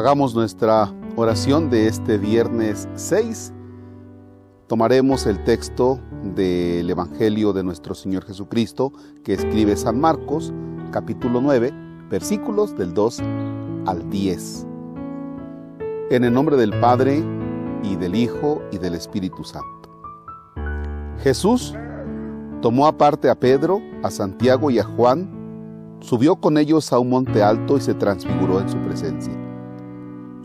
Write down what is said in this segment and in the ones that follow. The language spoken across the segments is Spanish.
Hagamos nuestra oración de este viernes 6. Tomaremos el texto del Evangelio de nuestro Señor Jesucristo que escribe San Marcos, capítulo 9, versículos del 2 al 10. En el nombre del Padre, y del Hijo, y del Espíritu Santo. Jesús tomó aparte a Pedro, a Santiago y a Juan, subió con ellos a un monte alto y se transfiguró en su presencia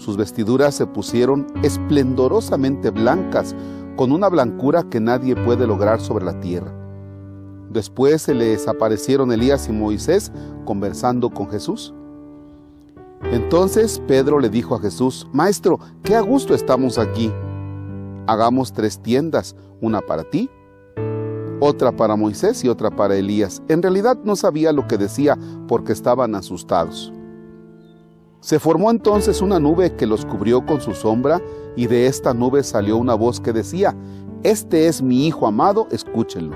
sus vestiduras se pusieron esplendorosamente blancas, con una blancura que nadie puede lograr sobre la tierra. Después se les aparecieron Elías y Moisés conversando con Jesús. Entonces Pedro le dijo a Jesús, Maestro, qué a gusto estamos aquí. Hagamos tres tiendas, una para ti, otra para Moisés y otra para Elías. En realidad no sabía lo que decía porque estaban asustados. Se formó entonces una nube que los cubrió con su sombra, y de esta nube salió una voz que decía, Este es mi Hijo amado, escúchenlo.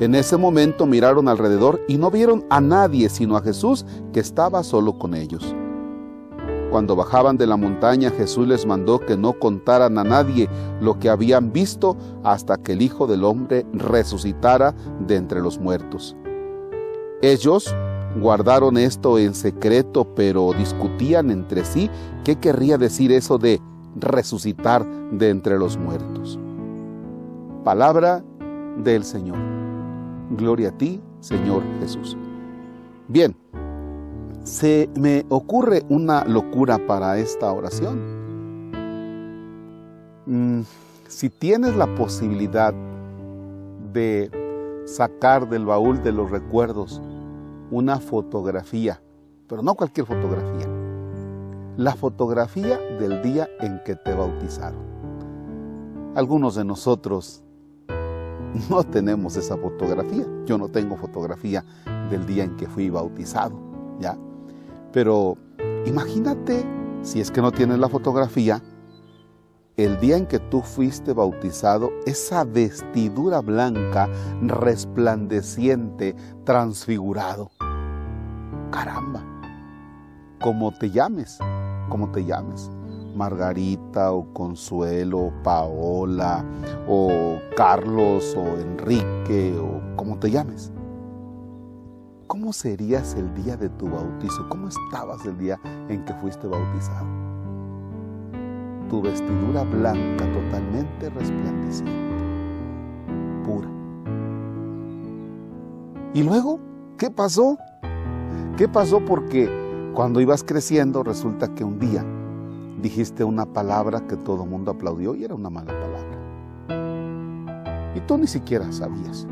En ese momento miraron alrededor y no vieron a nadie sino a Jesús que estaba solo con ellos. Cuando bajaban de la montaña, Jesús les mandó que no contaran a nadie lo que habían visto hasta que el Hijo del Hombre resucitara de entre los muertos. Ellos guardaron esto en secreto, pero discutían entre sí qué querría decir eso de resucitar de entre los muertos. Palabra del Señor. Gloria a ti, Señor Jesús. Bien, se me ocurre una locura para esta oración. Mm, si tienes la posibilidad de sacar del baúl de los recuerdos una fotografía, pero no cualquier fotografía, la fotografía del día en que te bautizaron. Algunos de nosotros no tenemos esa fotografía. Yo no tengo fotografía del día en que fui bautizado, ¿ya? Pero imagínate, si es que no tienes la fotografía, el día en que tú fuiste bautizado, esa vestidura blanca, resplandeciente, transfigurado. Caramba, como te llames, como te llames. Margarita o Consuelo, o Paola o Carlos o Enrique o como te llames. ¿Cómo serías el día de tu bautizo? ¿Cómo estabas el día en que fuiste bautizado? Tu vestidura blanca totalmente resplandeciente, pura. ¿Y luego qué pasó? ¿Qué pasó? Porque cuando ibas creciendo resulta que un día dijiste una palabra que todo el mundo aplaudió y era una mala palabra. Y tú ni siquiera sabías.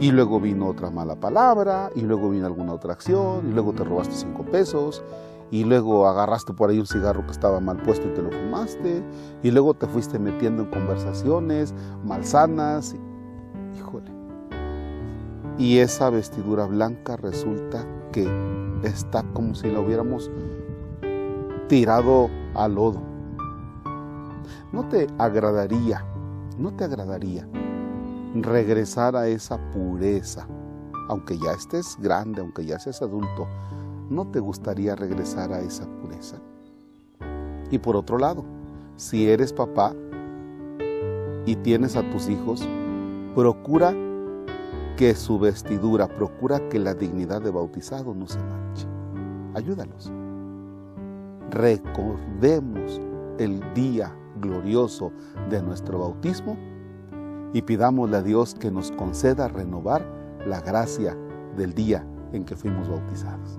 Y luego vino otra mala palabra, y luego vino alguna otra acción, y luego te robaste cinco pesos, y luego agarraste por ahí un cigarro que estaba mal puesto y te lo fumaste, y luego te fuiste metiendo en conversaciones malsanas. Híjole. Y esa vestidura blanca resulta que está como si la hubiéramos tirado al lodo. ¿No te agradaría, no te agradaría regresar a esa pureza, aunque ya estés grande, aunque ya seas adulto? ¿No te gustaría regresar a esa pureza? Y por otro lado, si eres papá y tienes a tus hijos, procura que su vestidura, procura que la dignidad de bautizado no se manche. Ayúdalos. Recordemos el día glorioso de nuestro bautismo y pidámosle a Dios que nos conceda renovar la gracia del día en que fuimos bautizados.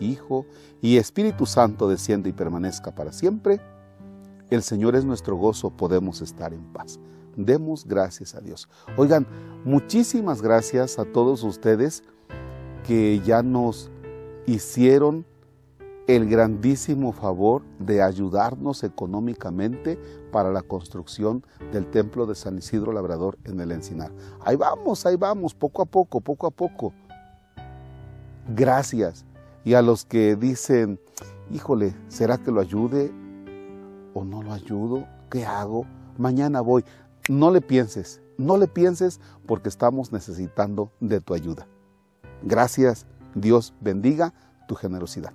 Hijo y Espíritu Santo descienda y permanezca para siempre. El Señor es nuestro gozo, podemos estar en paz. Demos gracias a Dios. Oigan, muchísimas gracias a todos ustedes que ya nos hicieron el grandísimo favor de ayudarnos económicamente para la construcción del templo de San Isidro Labrador en el Encinar. Ahí vamos, ahí vamos, poco a poco, poco a poco. Gracias. Y a los que dicen, híjole, ¿será que lo ayude o no lo ayudo? ¿Qué hago? Mañana voy. No le pienses, no le pienses porque estamos necesitando de tu ayuda. Gracias, Dios bendiga tu generosidad.